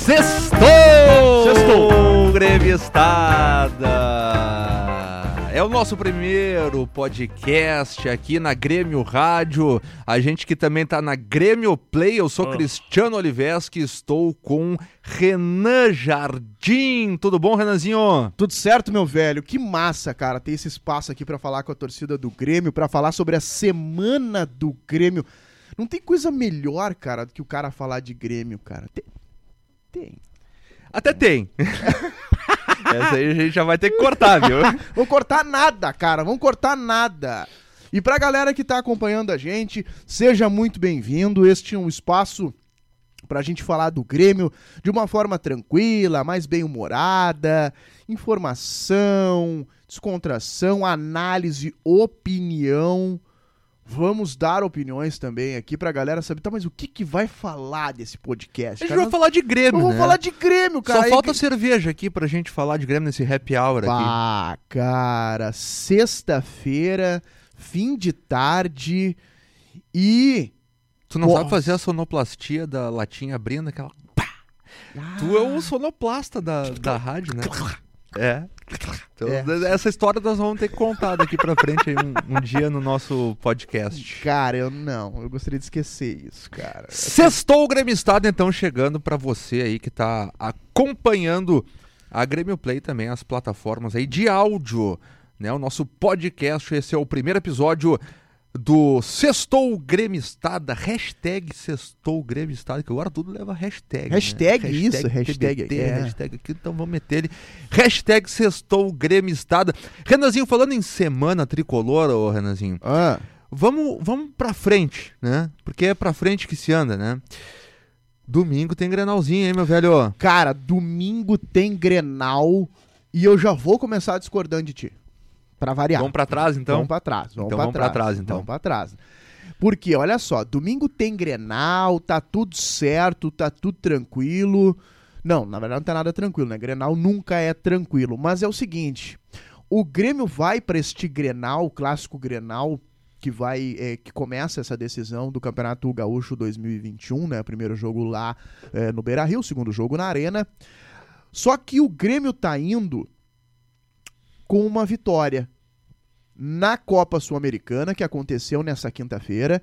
Sextou! Sextou! Gremistada! É o nosso primeiro podcast aqui na Grêmio Rádio. A gente que também tá na Grêmio Play. Eu sou Ah. Cristiano Oliveski, estou com Renan Jardim. Tudo bom, Renanzinho? Tudo certo, meu velho? Que massa, cara, ter esse espaço aqui pra falar com a torcida do Grêmio, pra falar sobre a semana do Grêmio. Não tem coisa melhor, cara, do que o cara falar de Grêmio, cara. Tem. Tem. Até tem. Essa aí a gente já vai ter que cortar, viu? Vão cortar nada, cara. Vão cortar nada. E pra galera que tá acompanhando a gente, seja muito bem-vindo. Este é um espaço pra gente falar do Grêmio de uma forma tranquila, mais bem-humorada, informação, descontração, análise, opinião. Vamos dar opiniões também aqui pra galera saber, tá, mas o que que vai falar desse podcast? A gente cara? vai falar de Grêmio, Vamos né? falar de Grêmio, cara. Só Aí falta que- cerveja aqui pra gente falar de Grêmio nesse happy hour aqui. Pá, cara, sexta-feira, fim de tarde e. Tu não Porra. sabe fazer a sonoplastia da latinha abrindo aquela. Tu é o sonoplasta da, da rádio, né? É. Então, É. Essa história nós vamos ter que contar daqui pra frente aí um, um dia no nosso podcast. Cara, eu não, eu gostaria de esquecer isso, cara. Sextou o Grêmio Estado, então, chegando pra você aí que tá acompanhando a Grêmio Play também, as plataformas aí de áudio, né? O nosso podcast, esse é o primeiro episódio do Sextou Grêmio Estado, hashtag Sextou Grêmio Estado, que agora tudo leva hashtag. né? Hashtag isso, hashtag, TBT, é. hashtag aqui, então vamos meter ele. Hashtag Sextou Grêmio Estado. Renanzinho, falando em semana tricolor, ô Renanzinho, Ah, Vamos, vamos pra frente, né? Porque é pra frente que se anda, né? Domingo tem Grenalzinho, hein, meu velho? cara, domingo tem Grenal e eu já vou começar discordando de ti. Pra variar. Vamos pra trás, então? Vamos pra trás. Vamos Então pra trás. trás, então. Vamos pra trás. Porque, olha só, domingo tem Grenal, tá tudo certo, tá tudo tranquilo. Não, na verdade não tá nada tranquilo, né? Grenal nunca é tranquilo. Mas é o seguinte: o Grêmio vai pra este Grenal, o clássico Grenal, que vai. é, que começa essa decisão do Campeonato Gaúcho 2021, né? Primeiro jogo lá é, no Beira Rio, segundo jogo na Arena. Só que o Grêmio tá indo com uma vitória na Copa Sul-Americana, que aconteceu nessa quinta-feira,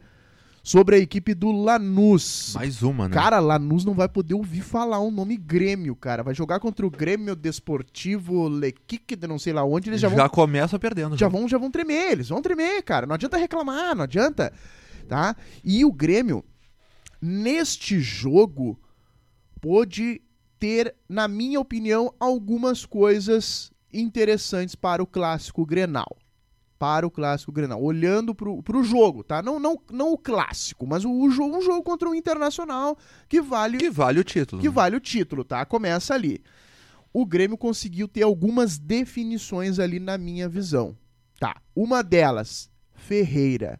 sobre a equipe do Lanús. Mais uma, né? Cara, Lanús não vai poder ouvir falar o nome Grêmio, cara. Vai jogar contra o Grêmio Desportivo Lequique, de não sei lá onde, eles já, já vão começa perdendo. já vão, já vão tremer, eles vão tremer, cara. Não adianta reclamar, não adianta, tá? E o Grêmio, neste jogo, pôde ter, na minha opinião, algumas coisas interessantes para o clássico Grenal. Para o clássico Grenal. Olhando pro, pro jogo, tá? Não, não, não o clássico, mas o, o jogo, um jogo contra o Internacional que vale Que vale o título. que né? vale o título, tá? Começa ali. O Grêmio conseguiu ter algumas definições ali na minha visão. Tá. Uma delas, Ferreira.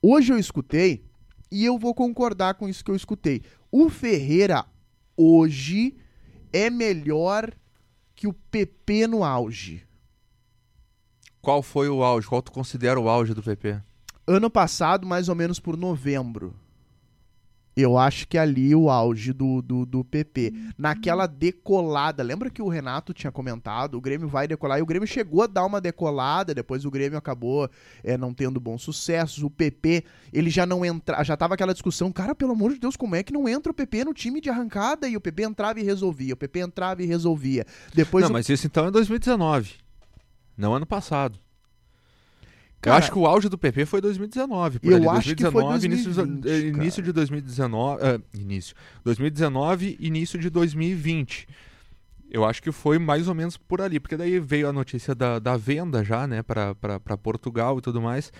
Hoje eu escutei e eu vou concordar com isso que eu escutei. O Ferreira hoje é melhor que o PP no auge. Qual foi o auge? Qual tu considera o auge do PP? Ano passado, mais ou menos por novembro. Eu acho que ali o auge do, do, do PP. Naquela decolada. Lembra que o Renato tinha comentado? O Grêmio vai decolar. E o Grêmio chegou a dar uma decolada. Depois o Grêmio acabou é, não tendo bons sucessos. O PP, ele já não entra. Já tava aquela discussão. Cara, pelo amor de Deus, como é que não entra o PP no time de arrancada? E o PP entrava e resolvia. O PP entrava e resolvia. Depois não, o mas isso então é 2019. Não ano passado. Eu Cara, acho que o auge do PP foi 2019. Por eu ali. acho que foi 2019, início, de- 2020, eh, início de 2019. eh, início. 2019, início de 2020. Eu acho que foi mais ou menos por ali, porque daí veio a notícia da, da venda já, né, pra Portugal e tudo mais.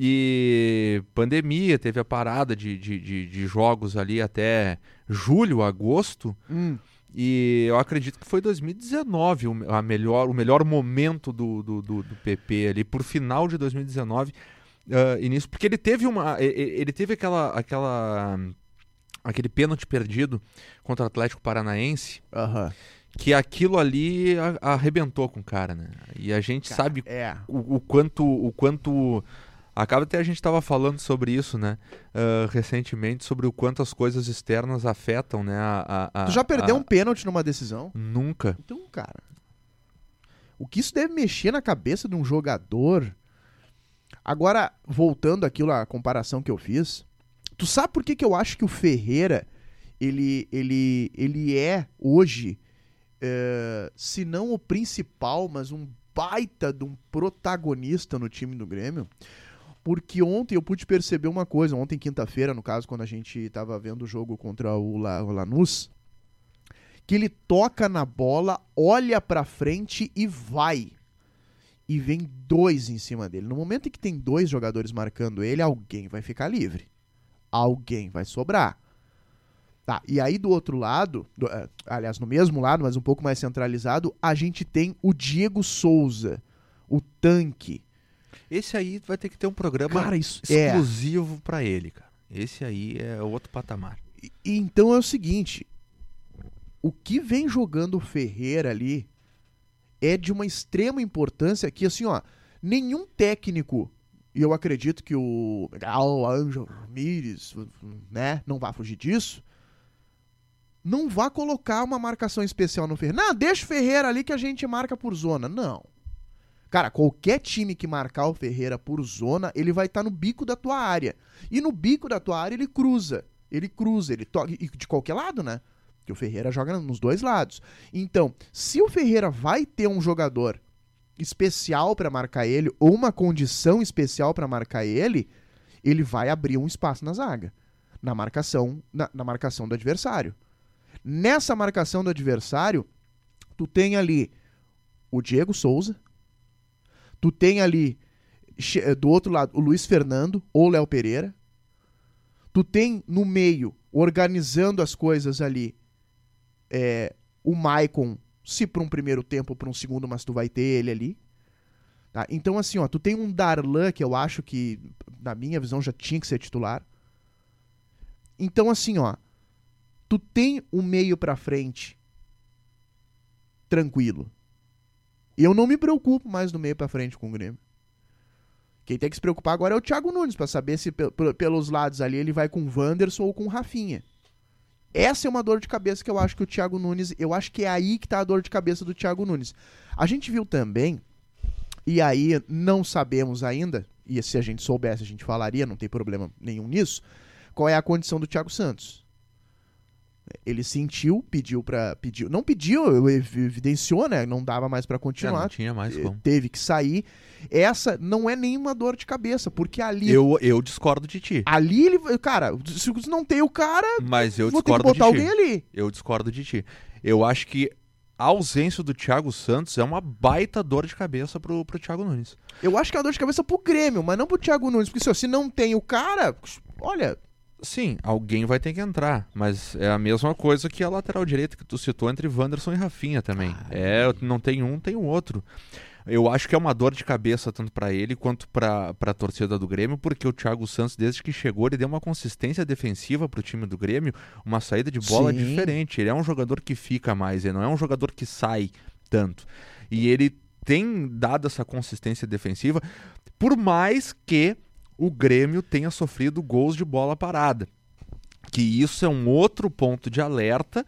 E pandemia, teve a parada de, de, de, de jogos ali até julho, agosto. Hum, E eu acredito que foi 2019 o, a melhor, o melhor momento do, do, do, do PP ali, por final de 2019, ah, início, porque ele teve uma. Ele teve aquela. aquela aquele pênalti perdido contra o Atlético Paranaense, aham. que aquilo ali arrebentou com o cara, né? E a gente Cara, sabe É. o, o quanto o quanto Acaba até a gente estava falando sobre isso, né? Uh, recentemente, sobre o quanto as coisas externas afetam, né? A, a, tu já perdeu a... um pênalti numa decisão? Nunca. Então, cara. O que isso deve mexer na cabeça de um jogador? Agora, voltando àquilo, a comparação que eu fiz. Tu sabe por que, que eu acho que o Ferreira, ele, ele, ele é hoje, é, se não o principal, mas um baita de um protagonista no time do Grêmio? Porque ontem eu pude perceber uma coisa, ontem quinta-feira, no caso, quando a gente estava vendo o jogo contra o, La, o Lanús, que ele toca na bola, olha para frente e vai. E vem dois em cima dele. No momento em que tem dois jogadores marcando ele, alguém vai ficar livre. Alguém vai sobrar. Tá, e aí do outro lado, do, uh, aliás, no mesmo lado, mas um pouco mais centralizado, a gente tem o Diego Souza, o tanque. Esse aí vai ter que ter um programa Cara, isso exclusivo é. para ele, cara. Esse aí é outro patamar. E, então é o seguinte, o que vem jogando o Ferreira ali é de uma extrema importância que, assim, ó, nenhum técnico, e eu acredito que o Gal Angel Ramírez, né, não vai fugir disso, não vá colocar uma marcação especial no Ferreira. Não, deixa o Ferreira ali que a gente marca por zona. Não. Cara, qualquer time que marcar o Ferreira por zona, ele vai estar tá no bico da tua área. E no bico da tua área ele cruza. Ele cruza, ele toca. De qualquer lado, né? Que o Ferreira joga nos dois lados. Então, se o Ferreira vai ter um jogador especial para marcar ele, ou uma condição especial para marcar ele, ele vai abrir um espaço na zaga. Na marcação, na, na marcação do adversário. Nessa marcação do adversário, tu tem ali o Diego Souza, tu tem ali eh, do outro lado o Luiz Fernando ou Léo Pereira, tu tem no meio, organizando as coisas ali, é, o Maicon, se para um primeiro tempo ou para um segundo, mas tu vai ter ele ali. Tá? Então, assim, ó, tu tem um Darlan que eu acho que, na minha visão, já tinha que ser titular. Então, assim, ó, tu tem um meio para frente tranquilo. Eu não me preocupo mais no meio para frente com o Grêmio. Quem tem que se preocupar agora é o Thiago Nunes, para saber se pelos lados ali ele vai com o Wanderson ou com o Rafinha. Essa é uma dor de cabeça que eu acho que o Thiago Nunes. Eu acho que é aí que tá a dor de cabeça do Thiago Nunes. A gente viu também, e aí não sabemos ainda, e se a gente soubesse a gente falaria, não tem problema nenhum nisso, qual é a condição do Thiago Santos. Ele sentiu, pediu para pediu, não pediu, evidenciou, né? Não dava mais para continuar. É, não tinha mais como. Teve que sair. Essa não é nenhuma dor de cabeça, porque ali Eu eu discordo de ti. Ali ele, cara, se não tem o cara, mas eu vou discordo ter que botar de alguém ali. Eu discordo de ti. Eu acho que a ausência do Thiago Santos é uma baita dor de cabeça pro, pro Thiago Nunes. Eu acho que é uma dor de cabeça pro Grêmio, mas não pro Thiago Nunes, porque se não tem o cara, olha, Sim, alguém vai ter que entrar, mas é a mesma coisa que a lateral direita que tu citou entre Wanderson e Rafinha também. Ah, é, não tem um, tem o outro. Eu acho que é uma dor de cabeça tanto para ele quanto para a torcida do Grêmio, porque o Thiago Santos, desde que chegou, ele deu uma consistência defensiva para o time do Grêmio, uma saída de bola Sim. diferente. Ele é um jogador que fica mais, ele não é um jogador que sai tanto. E ele tem dado essa consistência defensiva, por mais que o Grêmio tenha sofrido gols de bola parada. Que isso é um outro ponto de alerta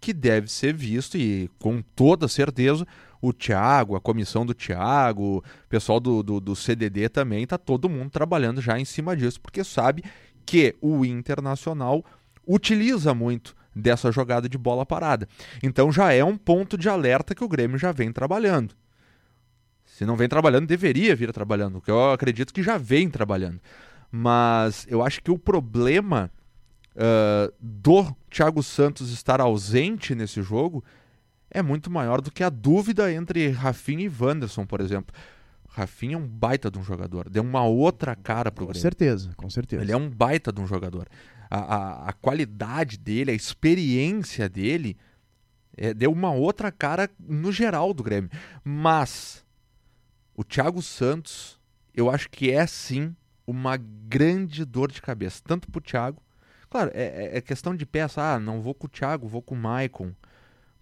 que deve ser visto e com toda certeza o Thiago, a comissão do Thiago, o pessoal do, do, do CDD também, está todo mundo trabalhando já em cima disso, porque sabe que o Internacional utiliza muito dessa jogada de bola parada. Então já é um ponto de alerta que o Grêmio já vem trabalhando. Se não vem trabalhando, deveria vir trabalhando, que eu acredito que já vem trabalhando. Mas eu acho que o problema uh, do Thiago Santos estar ausente nesse jogo é muito maior do que a dúvida entre Rafinha e Wanderson, por exemplo. Rafinha é um baita de um jogador, deu uma outra cara pro Grêmio. Com certeza, com certeza. Ele é um baita de um jogador. A, a, a qualidade dele, a experiência dele, é, deu uma outra cara no geral do Grêmio. Mas o Thiago Santos, eu acho que é sim uma grande dor de cabeça, tanto pro Thiago. Claro, é, é, é questão de peça, ah, não vou com o Thiago, vou com o Maicon.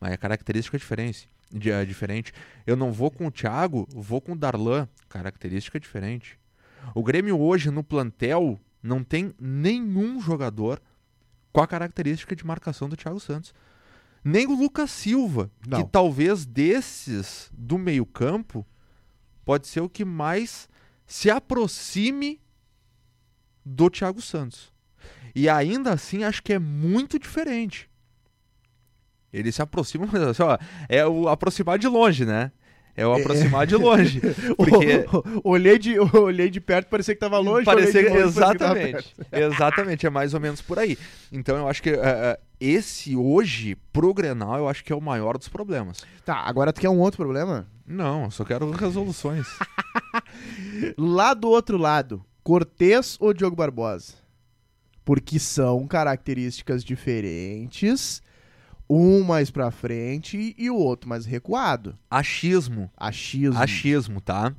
Mas a característica é diferente. É diferente. Eu não vou com o Thiago, vou com o Darlan. Característica é diferente. O Grêmio hoje no plantel não tem nenhum jogador com a característica de marcação do Thiago Santos. Nem o Lucas Silva, Não. que talvez desses do meio-campo pode ser o que mais se aproxime do Thiago Santos. E ainda assim acho que é muito diferente. Ele se aproxima, mas assim, ó, é o aproximar de longe, né? É o aproximar de longe. Porque olhei, de, olhei de perto, parecia que tava longe. parecia longe, exatamente. Exatamente, é mais ou menos por aí. Então eu acho que é, é, esse hoje pro Grenal, eu acho que é o maior dos problemas. Tá, agora tu quer um outro problema? Não, eu só quero resoluções. Lá do outro lado, Cortez ou Diogo Barbosa? Porque são características diferentes, um mais pra frente e o outro mais recuado. Achismo. Achismo. Achismo, tá?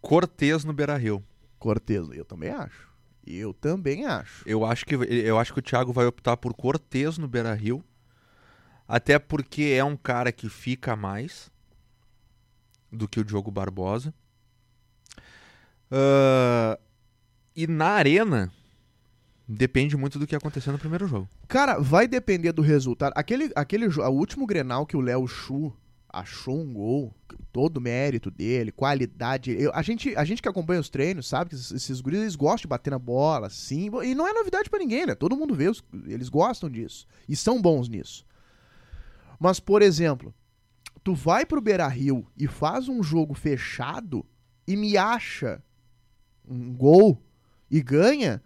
Cortez no Beira-Rio. Cortez, eu também acho. Eu também acho. Eu acho que eu acho que o Thiago vai optar por Cortez no Beira-Rio. Até porque é um cara que fica mais do que o Diogo Barbosa. Ah, e na arena depende muito do que aconteceu no primeiro jogo. Cara, vai depender do resultado. Aquele, aquele o último Grenal que o Léo Chu achou um gol, todo o mérito dele, qualidade. Eu- a, gente, a gente que acompanha os treinos sabe que esses, esses guris eles gostam de bater na bola, sim. E não é novidade pra ninguém, né? Todo mundo vê, os- eles gostam disso. E são bons nisso. Mas, por exemplo, tu vai pro Beira Rio e faz um jogo fechado e me acha um gol e ganha,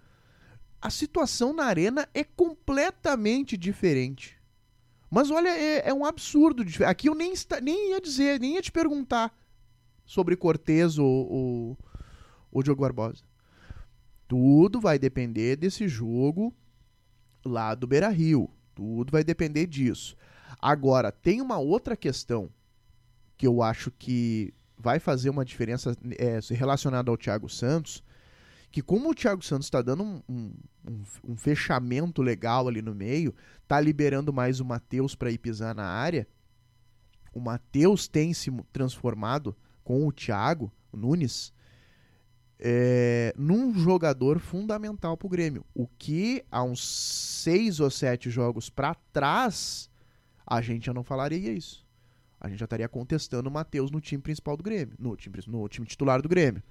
a situação na arena é completamente diferente. Mas olha, é, é um absurdo. Aqui eu nem, esta- nem ia dizer, nem ia te perguntar sobre Cortez ou, ou, ou Diogo Barbosa. Tudo vai depender desse jogo lá do Beira Rio. Tudo vai depender disso. Agora, tem uma outra questão que eu acho que vai fazer uma diferença é, relacionada ao Thiago Santos, que como o Thiago Santos está dando um, um, um- fechamento legal ali no meio, tá liberando mais o Matheus para ir pisar na área, o Matheus tem se transformado com o Thiago Nunes é, num jogador fundamental pro Grêmio. O que há uns seis ou sete jogos para trás a gente já não falaria isso. A gente já estaria contestando o Matheus no time principal do Grêmio, no time, no time titular do Grêmio.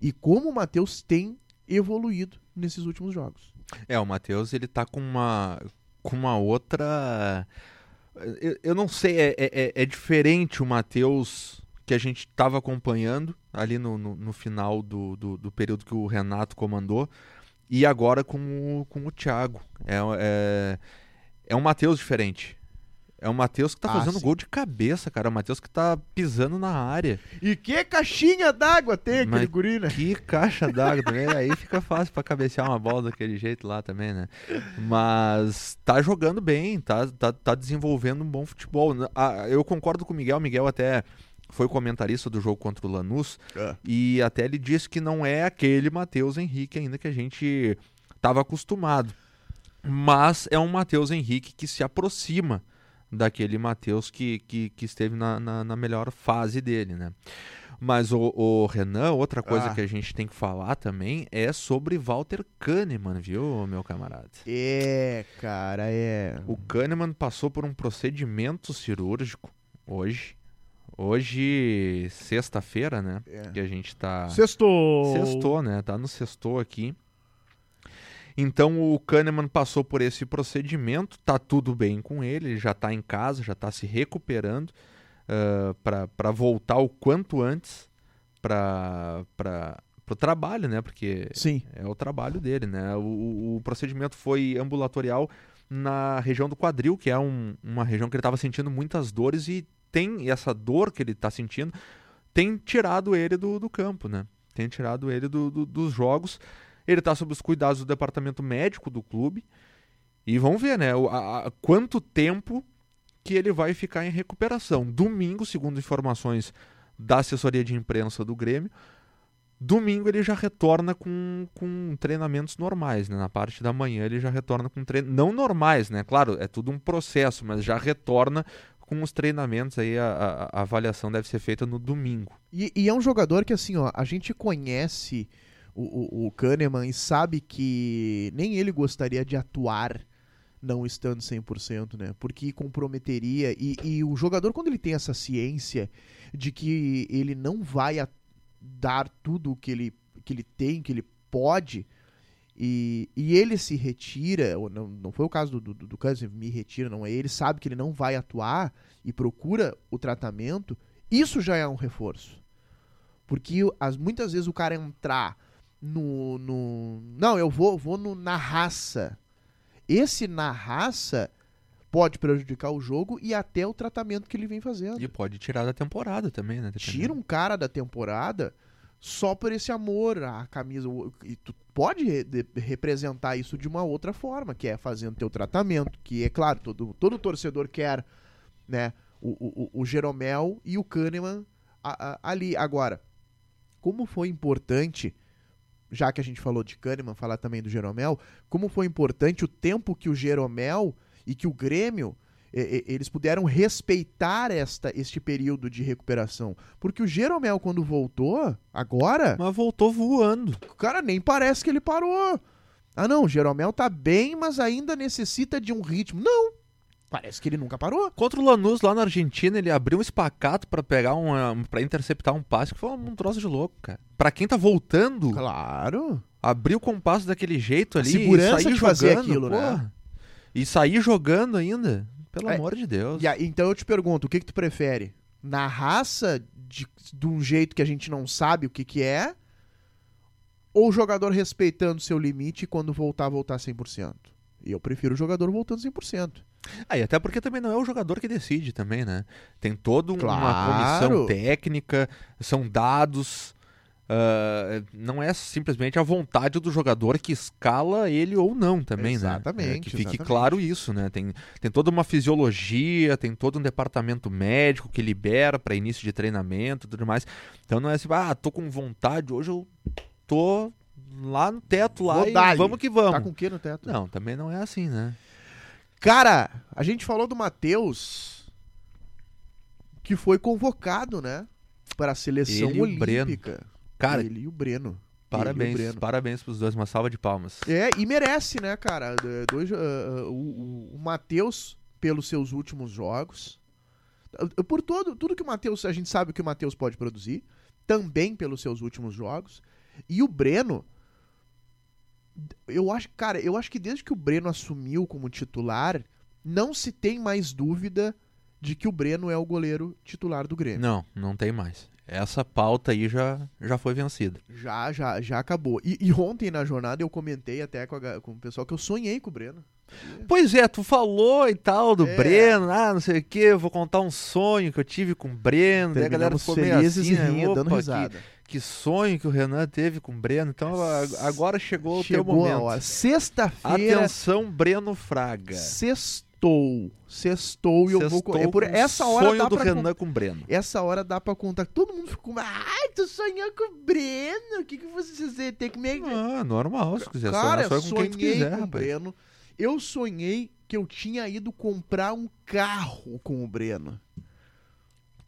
E como o Matheus tem evoluído nesses últimos jogos. É, o Matheus, ele tá com uma com uma outra eu, eu não sei, é, é, é diferente o Matheus que a gente estava acompanhando ali no, no, no final do, do, do período que o Renato comandou e agora com o, com o Thiago. É, é, é um Matheus diferente. É um Matheus que tá Ah, fazendo sim. gol de cabeça, cara. É um Matheus que tá pisando na área. E que caixinha d'água tem aquele Mas guri, né? Que caixa d'água também. Aí fica fácil pra cabecear uma bola daquele jeito lá também, né? Mas tá jogando bem, tá, tá, tá desenvolvendo um bom futebol. Ah, eu concordo com o Miguel. O Miguel até foi comentarista do jogo contra o Lanús. É. E até ele disse que não é aquele Matheus Henrique ainda que a gente tava acostumado. Mas é um Matheus Henrique que se aproxima daquele Matheus que, que, que esteve na, na, na melhor fase dele, né? Mas o, o Renan, outra coisa Ah. que a gente tem que falar também é sobre Walter Kahneman, viu, meu camarada? É, cara, é. O Kahneman passou por um procedimento cirúrgico hoje. Hoje, sexta-feira, né? É. Que a gente tá. Sextou. Sextou, né? Tá no sextou aqui. Então o Kahneman passou por esse procedimento, tá tudo bem com ele, ele já tá em casa, já tá se recuperando uh, para voltar o quanto antes para o trabalho, né? Porque Sim. é o trabalho dele, né? O, o- procedimento foi ambulatorial na região do quadril, que é um- uma região que ele estava sentindo muitas dores e tem essa dor que ele está sentindo tem tirado ele do, do campo, né? Tem tirado ele do- do- dos jogos. Ele está sob os cuidados do departamento médico do clube e vamos ver, né? o- a- a- quanto tempo que ele vai ficar em recuperação. Domingo, segundo informações da assessoria de imprensa do Grêmio, Domingo ele já retorna com, com treinamentos normais, né? Na parte da manhã ele já retorna com treinos. Não normais, né? Claro, é tudo um processo, mas já retorna com os treinamentos aí a, a- a avaliação deve ser feita no domingo. E, e é um jogador que, assim, ó, a gente conhece o, o, o Kahneman e sabe que nem ele gostaria de atuar não estando 100%, né? Porque comprometeria. E, e o jogador, quando ele tem essa ciência de que ele não vai dar tudo o que ele, que ele tem, que ele pode, e, e ele se retira, ou não, não foi o caso do, do, do Cousins, me retira, não é? Ele sabe que ele não vai atuar e procura o tratamento, isso já é um reforço. Porque as, muitas vezes o cara entrar no. no não, eu vou, vou no, na raça. Esse na raça pode prejudicar o jogo e até o tratamento que ele vem fazendo. E pode tirar da temporada também, né? Tira um cara da temporada só por esse amor à camisa. E tu pode re- representar isso de uma outra forma, que é fazendo teu tratamento, que é claro, todo, todo torcedor quer, né, o, o, o- o Jeromel e o Kahneman a- a- ali. Agora, como foi importante, já que a gente falou de Kahneman, falar também do Jeromel, como foi importante o tempo que o Jeromel e que o Grêmio eles puderam respeitar esta, este período de recuperação. Porque o Jeromel, quando voltou, agora, Mas voltou voando. o cara nem parece que ele parou. Ah, não, o Jeromel tá bem, mas ainda necessita de um ritmo. Não, parece que ele nunca parou. Contra o Lanús lá na Argentina, ele abriu um espacato pra pegar um, para interceptar um passe que foi um troço de louco, cara. Pra quem tá voltando, Claro. abrir o compasso daquele jeito A ali segurança e sair de fazer jogando, aquilo, né? porra. E sair jogando ainda. Pelo É, amor de Deus. E aí, então eu te pergunto, o que, que tu prefere? Na raça, de, de um jeito que a gente não sabe o que, que é? Ou o jogador respeitando seu limite e quando voltar, voltar 100%? E eu prefiro o jogador voltando 100%. Ah, e até porque também não é o jogador que decide também, né? Tem toda um- Claro. uma comissão técnica, são dados. ah, não é simplesmente a vontade do jogador que escala ele ou não também, né? Exatamente, É, que fique exatamente. claro isso, né? Tem, tem toda uma fisiologia, tem todo um departamento médico que libera para início de treinamento e tudo mais. Então não é assim, ah, tô com vontade, hoje eu tô lá no teto lá e vamos que vamos. Tá com o que no teto? Não, também não é assim, né? Cara, a gente falou do Matheus, que foi convocado, né? Para a seleção Ele e o Breno. olímpica. Cara, Ele e o Breno. Parabéns, Breno. parabéns pros dois, uma salva de palmas. É, e merece, né, cara? D- Dois, ah, ah, o o, Matheus, pelos seus últimos jogos. Por todo, tudo que o Matheus. A gente sabe o que o Matheus pode produzir. Também pelos seus últimos jogos. E o Breno. Eu acho, cara, eu acho que desde que o Breno assumiu como titular, não se tem mais dúvida de que o Breno é o goleiro titular do Grêmio. Não, não tem mais. Essa pauta aí já, já foi vencida. Já, já, já acabou. E, e ontem na jornada eu comentei até com, a com o pessoal que eu sonhei com o Breno. Pois é, tu falou e tal do É. Breno, ah, não sei o que, vou contar um sonho que eu tive com o Breno, daí a galera ficou meio assim, e né? rindo, dando risada. que, que sonho que o Renan teve com o Breno. Então agora chegou o teu Chegou momento. Sexta-feira, Atenção, Breno Fraga. sextou. Sextou e eu vou... É por essa hora sonho dá do pra... Renan com o Breno. Essa hora dá pra contar. Todo mundo ficou... Ai, tu sonhou com o Breno? O que, que você tem que me... Ah, normal, se quiser Cara, sonhar, sonha com quem tu quiser, com o rapaz. Breno. Eu sonhei que eu tinha ido comprar um carro com o Breno.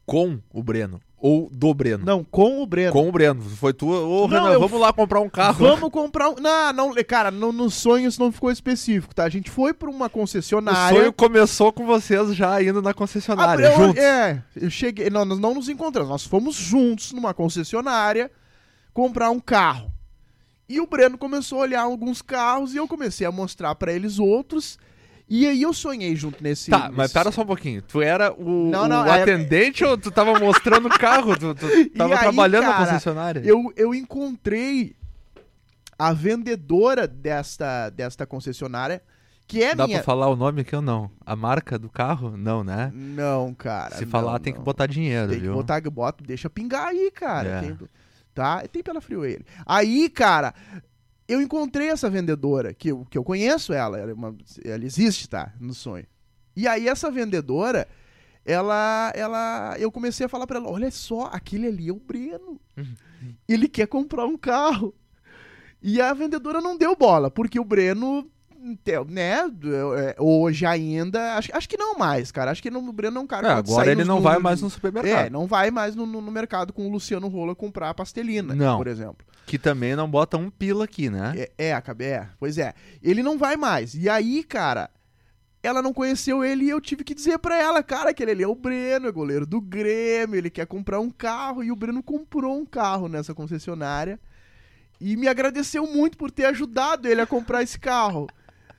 Com o Breno. Ou do Breno. Não, com o Breno. Com o Breno. Foi tu. Ô, Não, Renan, eu vamos lá comprar um carro. Vamos comprar um. Não, não, cara, no, no sonho isso não ficou específico, tá? A gente foi pra uma O concessionária. sonho começou com vocês já indo na Ah, concessionária, eu- juntos. É, eu cheguei. Não, nós não nos encontramos, nós fomos juntos numa concessionária comprar um carro. E o Breno começou a olhar alguns carros e eu comecei a mostrar pra eles outros. E aí eu sonhei junto nesse. Tá, mas nesse- pera só um pouquinho. Tu era o, Não, não, o é- atendente ou tu tava mostrando o carro? Tu, tu tava aí, trabalhando na cara, concessionária? Eu, eu encontrei a vendedora desta, desta concessionária, que é Dá minha. pra falar o nome aqui ou não? A marca do carro? Não, né? Não, cara. Se não, falar, tem que botar dinheiro, Tem que viu? botar, bota, deixa pingar aí, cara. É. Tem, tá? Tem pela Freeway. Aí, cara, eu encontrei essa vendedora, que eu, que eu conheço ela, ela, é uma- ela existe, tá? No sonho. E aí, essa vendedora, ela, ela, eu comecei a falar pra ela, olha só, aquele ali é o Breno. Uhum. Ele quer comprar um carro. E a vendedora não deu bola, porque o Breno Então, né? é, Hoje ainda. Acho, acho que não mais, cara. Acho que não, o Breno não é um cara É, que agora ele nos não vai mais no supermercado. É, não vai mais no, no- no mercado com o Luciano Rola comprar pastelina, Não. por exemplo. Que também não bota um pila aqui, né? É, é, é, pois é. Ele não vai mais. E aí, cara, ela não conheceu ele e eu tive que dizer pra ela, cara, que ele é o Breno, é goleiro do Grêmio, ele quer comprar um carro e o Breno comprou um carro nessa concessionária e me agradeceu muito por ter ajudado ele a comprar esse carro.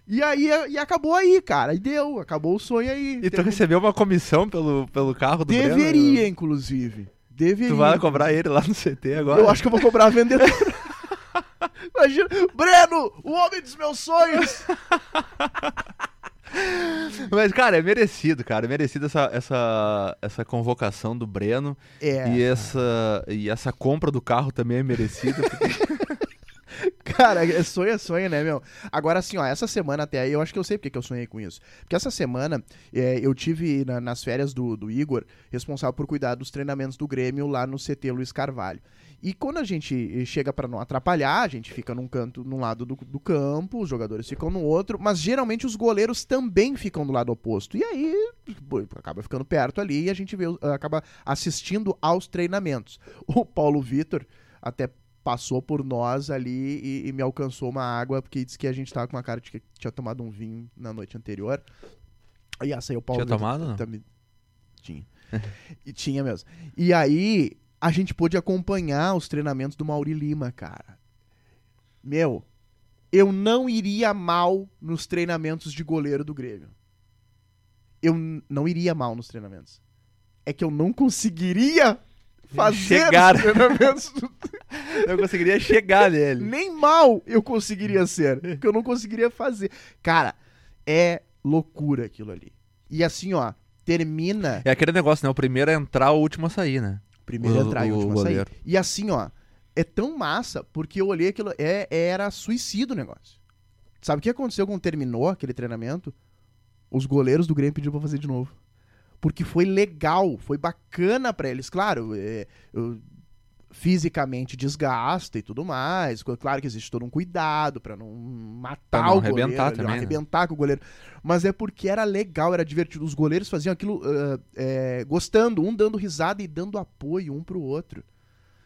E aí, e acabou aí, cara. E deu, acabou o sonho aí. E tu recebeu uma comissão pelo, pelo carro do Breno? Deveria, inclusive. Deveria. Tu vai cobrar ele lá no CT agora? Eu acho que eu vou cobrar a vendedora. Imagina, Breno, o homem dos meus sonhos. Mas, cara, é merecido, cara. É merecido essa, essa, essa convocação do Breno. É. E, essa, e essa compra do carro também é merecida. porque- Cara, é sonho, é sonho, né, meu? Agora, assim, ó, essa semana até aí, eu acho que eu sei porque que eu sonhei com isso. Porque essa semana é, eu tive na- nas férias do, do Igor, responsável por cuidar dos treinamentos do Grêmio lá no CT Luiz Carvalho. E quando a gente chega pra não atrapalhar, a gente fica num canto, num lado do, do campo, os jogadores ficam no outro, mas geralmente os goleiros também ficam do lado oposto. E aí acaba ficando perto ali e a gente vê, acaba assistindo aos treinamentos. O Paulo Vitor até passou por nós ali e, e me alcançou uma água, porque disse que a gente tava com uma cara de que tinha tomado um vinho na noite anterior. E essa aí o Paulo Tinha tomado, também tinha. e tinha mesmo. E aí a gente pôde acompanhar os treinamentos do Mauri Lima, cara. Meu, eu não iria mal nos treinamentos de goleiro do Grêmio. Eu não iria mal nos treinamentos. É que eu não conseguiria fazer Chegar. os treinamentos conseguiria chegar nele. nem mal eu conseguiria ser, porque eu não conseguiria fazer. Cara, é loucura aquilo ali. E assim, ó, termina É aquele negócio, né? O primeiro a entrar, o último a sair, né? primeiro a O- entrar e o o último a sair. E assim, ó, é tão massa porque eu olhei aquilo, é, era suicídio o negócio. Sabe o que aconteceu quando terminou aquele treinamento? Os goleiros do Grêmio pediram pra fazer de novo. Porque foi legal, foi bacana pra eles. Claro, é, eu- fisicamente desgasta e tudo mais. Claro que existe todo um cuidado pra não matar Pra não o goleiro, arrebentar ali, não também, né? arrebentar com o goleiro. Mas é porque era legal, era divertido. Os goleiros faziam aquilo ah, é, gostando, um dando risada e dando apoio um pro outro.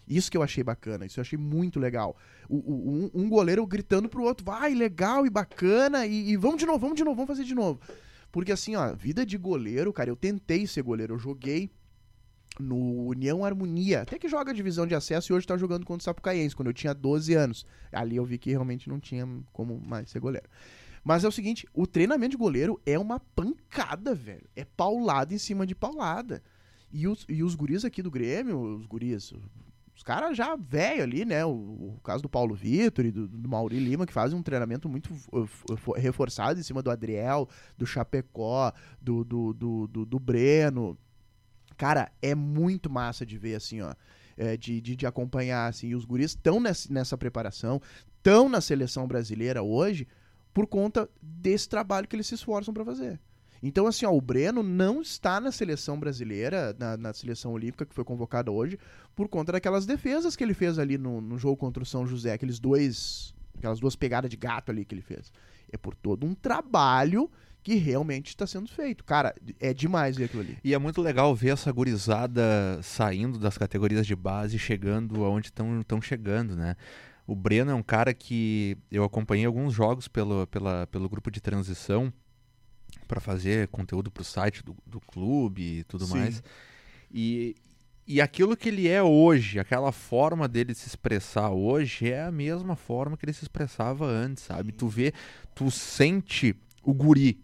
Isso que eu achei bacana, isso eu achei muito legal. O, o- um, um goleiro gritando pro outro, vai, legal e bacana, e, e vamos de novo, vamos de novo, vamos fazer de novo. Porque assim, ó, vida de goleiro, cara, eu tentei ser goleiro, eu joguei no União Harmonia, até que joga divisão de acesso e hoje tá jogando contra o Sapucaiense, quando eu tinha 12 anos. Ali eu vi que realmente não tinha como mais ser goleiro. Mas é o seguinte, o treinamento de goleiro é uma pancada, velho. É paulada em cima de paulada. E os, e os guris aqui do Grêmio, os guris, os caras já velho ali, né? O, o caso do Paulo Vitor e do, do Mauri Lima, que fazem um treinamento muito uh, f- reforçado em cima do Adriel, do Chapecó, do, do, do, do, do Breno. Cara, é muito massa de ver, assim, ó. é, de, de, de acompanhar, assim. E os guris estão nessa, nessa preparação, estão na seleção brasileira hoje por conta desse trabalho que eles se esforçam pra fazer. Então, assim, ó, o Breno não está na seleção brasileira, na, na seleção olímpica que foi convocada hoje, por conta daquelas defesas que ele fez ali no, no jogo contra o São José, aqueles dois. Aquelas duas pegadas de gato ali que ele fez. É por todo um trabalho que realmente está sendo feito. Cara, é demais ver aquilo ali. E é muito legal ver essa gurizada saindo das categorias de base chegando aonde estão chegando, né? O Breno é um cara que eu acompanhei alguns jogos pelo, pela, pelo grupo de transição para fazer conteúdo para o site do, do clube e tudo Sim. mais. E, e aquilo que ele é hoje, aquela forma dele se expressar hoje, é a mesma forma que ele se expressava antes, sabe? Tu vê, tu sente o guri.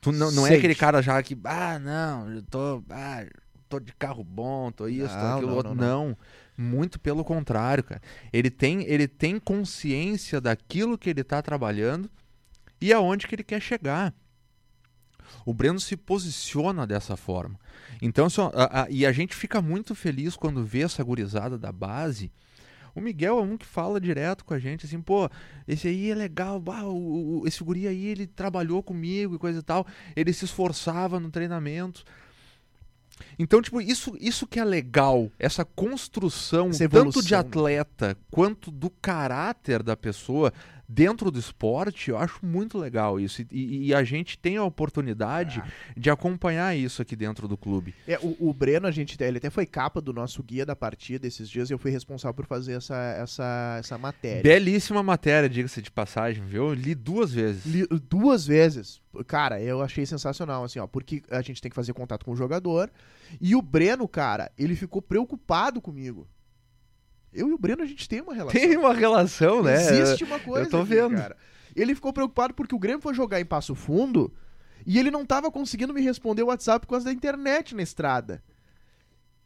Tu não, não é aquele cara já que, ah, não, eu tô, ah, tô de carro bom, tô isso, tô Não, aquilo não, outro. não, Não, muito pelo contrário, cara. Ele tem, ele tem consciência daquilo que ele tá trabalhando e aonde que ele quer chegar. O Breno se posiciona dessa forma. Então, assim, ó, a- a- e a gente fica muito feliz quando vê essa gurizada da base. O Miguel é um que fala direto com a gente, assim, pô, esse aí é legal, bah, o, o- esse guri aí, ele trabalhou comigo e coisa e tal, ele se esforçava no treinamento. Então, tipo, isso, isso que é legal, essa construção, Essa tanto de né? atleta quanto do caráter da pessoa, dentro do esporte, eu acho muito legal isso. E, e a gente tem a oportunidade de acompanhar isso aqui dentro do clube. É, o, o Breno, a gente, ele até foi capa do nosso guia da partida esses dias e eu fui responsável por fazer essa, essa, essa matéria. Belíssima matéria, diga-se de passagem, viu? Eu li duas vezes. Li- duas vezes. Cara, eu achei sensacional, assim, ó, porque a gente tem que fazer contato com o jogador. E o Breno, cara, ele ficou preocupado comigo. Eu e o Breno, a gente tem uma relação. Tem uma relação, né? Existe uma coisa. tô aqui, vendo. Cara. Ele ficou preocupado porque o Grêmio foi jogar em Passo Fundo e ele não tava conseguindo me responder o WhatsApp por causa da internet na estrada.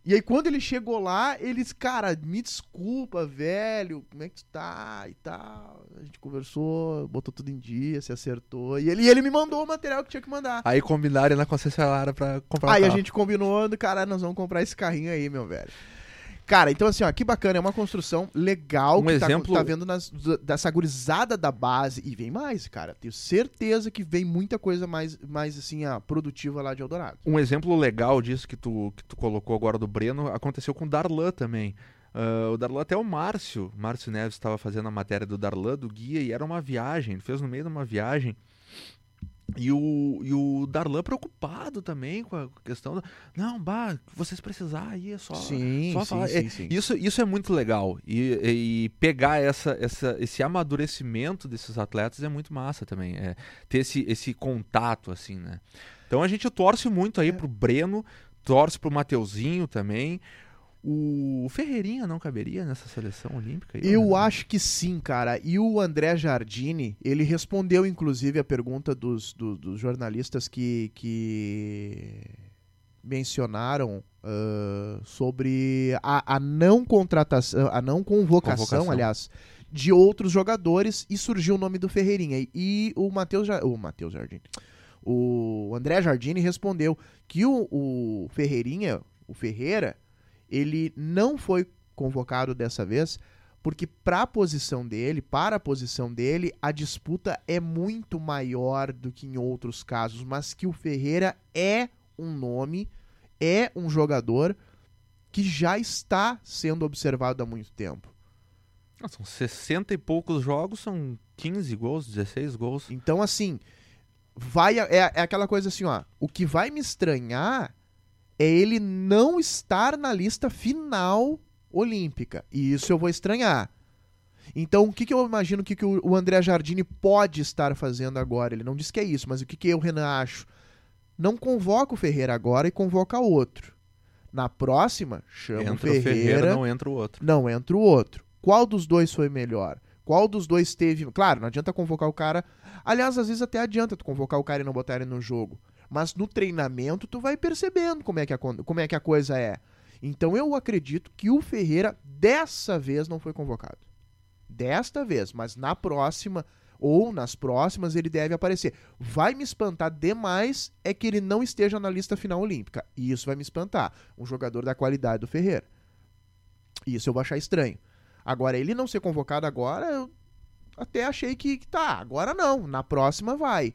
E aí, quando ele chegou lá, eles, cara, me desculpa, velho, como é que tu tá e tal. A gente conversou, botou tudo em dia, se acertou. E ele, e ele me mandou o material que tinha que mandar. Aí combinaram na concessionária pra comprar Aí o a carro. gente combinou, cara, nós vamos comprar esse carrinho aí, meu velho. Cara, então assim, ó, que bacana, é uma construção legal Um que tá- exemplo- tá, vendo nas, dessa gurizada da base. E vem mais, cara. Tenho certeza que vem muita coisa mais, mais assim, ó, produtiva lá de Eldorado. Um exemplo legal disso que tu, que tu colocou agora do Breno aconteceu com o Darlan também. Ah, o Darlan, até o Márcio, Márcio Neves estava fazendo a matéria do Darlan, do guia, e era uma viagem, ele fez no meio de uma viagem. E o, e o Darlan preocupado também com a questão. Da, Não, bah, vocês precisar aí, é só. sim, só sim, falar. sim, É, sim. Isso, isso é muito legal. E, e pegar essa, essa, esse amadurecimento desses atletas é muito massa também. É, ter esse, esse contato, assim, né? Então a gente torce muito É. aí pro Breno, torce pro Mateuzinho também. O Ferreirinha não caberia nessa seleção olímpica? Eu né? acho que sim, cara. E o André Jardini, ele respondeu, inclusive, a pergunta dos, do- dos jornalistas que, que mencionaram ah, sobre a, a não contratação, a não convocação, Convocação. aliás, de outros jogadores e surgiu o nome do Ferreirinha. E, e o Matheus o Matheus Jardini. O André Jardini respondeu que o, o Ferreirinha, o Ferreira, ele não foi convocado dessa vez porque para a posição dele, para a posição dele, a disputa é muito maior do que em outros casos, mas que o Ferreira é um nome, é um jogador que já está sendo observado há muito tempo. Ah, São 60 e poucos jogos, são 15 gols, 16 gols. Então, assim, vai é, é aquela coisa assim, ó. O que vai me estranhar é ele não estar na lista final olímpica. E isso eu vou estranhar. Então, o que, que eu imagino que, que o o André Jardine pode estar fazendo agora? Ele não disse que é isso, mas o que, que eu, Renan, acho? Não convoca o Ferreira agora e convoca outro. Na próxima, chama entra o Ferreira, o Ferreira, não entra o outro. não entra o outro. Qual dos dois foi melhor? Qual dos dois teve. Claro, não adianta convocar o cara. Aliás, às vezes até adianta tu convocar o cara e não botar ele no jogo. Mas no treinamento tu vai percebendo como é que a, como é, que a coisa é. Então eu acredito que o Ferreira dessa vez não foi convocado. Desta vez, mas na próxima ou nas próximas ele deve aparecer. Vai me espantar demais é que ele não esteja na lista final olímpica. E isso vai me espantar. Um jogador da qualidade do Ferreira. Isso eu vou achar estranho. Agora, ele não ser convocado agora, eu até achei que, que tá. Agora não. Na próxima vai.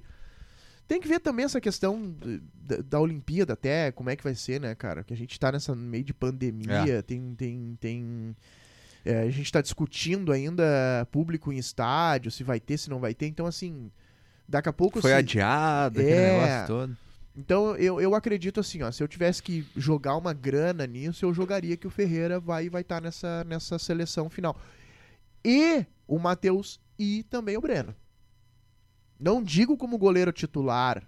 Tem que ver também essa questão da, da Olimpíada, até como é que vai ser, né, cara? Que a gente tá nessa meio de pandemia, tem. tem, tem é, a gente tá discutindo ainda público em estádio, se vai ter, se não vai ter. Então, assim, daqui a pouco. Foi se- adiado, aquele É. negócio todo. então eu, eu acredito assim, ó, se eu tivesse que jogar uma grana nisso, eu jogaria que o Ferreira vai vai estar nessa, nessa seleção final. E o Matheus e também o Breno. Não digo como goleiro titular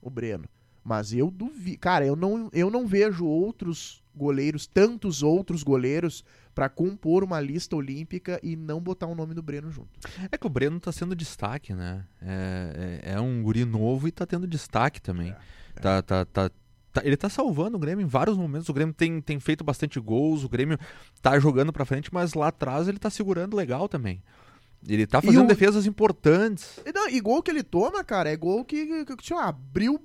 o Breno, mas eu duvido, cara, eu não, eu não vejo outros goleiros, tantos outros goleiros pra compor uma lista olímpica e não botar o nome do Breno junto. É que o Breno tá sendo destaque, né? É, é, é um guri novo e tá tendo destaque também. Tá, tá, tá, tá- ele tá salvando o Grêmio em vários momentos. O Grêmio tem, tem feito bastante gols, o Grêmio tá jogando pra frente, mas lá atrás ele tá segurando legal também. Ele tá fazendo o- defesas importantes. E, não, e gol que ele toma, cara, é gol que, que, que lá, abriu.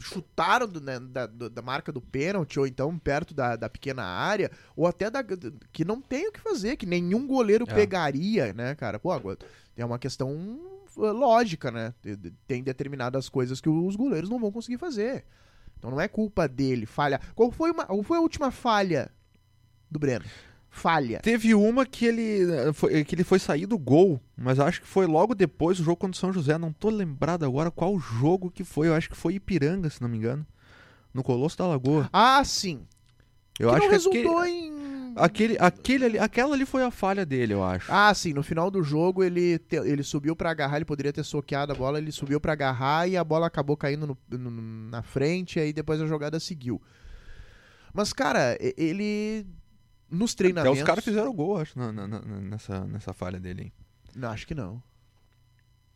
Chutaram do- né, da, da marca do pênalti, ou então perto da, da pequena área, ou até da. que não tem o que fazer, que nenhum goleiro É. pegaria, né, cara? Pô, é uma questão uh, lógica, né? Tem- Tem determinadas coisas que os goleiros não vão conseguir fazer. Então não é culpa dele, falha. Qual foi, uma, qual foi a última falha do Breno? Falha. Teve uma que ele, eh, foi, que ele foi sair do gol, mas acho que foi logo depois do jogo contra o São José. Não tô lembrado agora qual jogo que foi. Eu acho que foi Ipiranga, se não me engano. No Colosso da Lagoa. Ah, sim. Eu que acho não que resultou aquele, em. aquele, aquele ali, aquela ali foi a falha dele, eu acho. Ah, sim. No final do jogo ele, te- ele subiu pra agarrar. Ele poderia ter soqueado a bola. Ele subiu pra agarrar e a bola acabou caindo no- no- na frente. Aí depois a jogada seguiu. Mas, cara, ele. Nos Até treinamentos. os caras fizeram gol, acho, na- na- na- nessa, nessa falha dele. hein. Não, acho que não.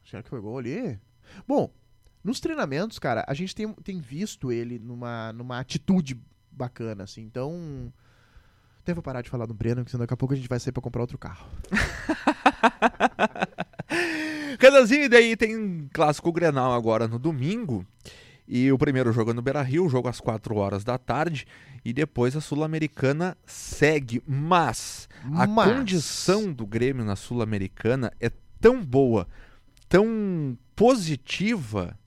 Será que foi gol ali? Bom, nos treinamentos, cara, a gente tem, tem visto ele numa, numa atitude bacana, assim. Então. Até vou parar de falar do Breno, porque senão daqui a pouco a gente vai sair pra comprar outro carro. Renanzinho, e daí tem clássico Grenal agora no domingo. E o primeiro jogo é no Beira Rio, jogo às 4 horas da tarde. E depois a Sul-Americana segue. Mas a Mas- condição do Grêmio na Sul-Americana é tão boa, tão positiva,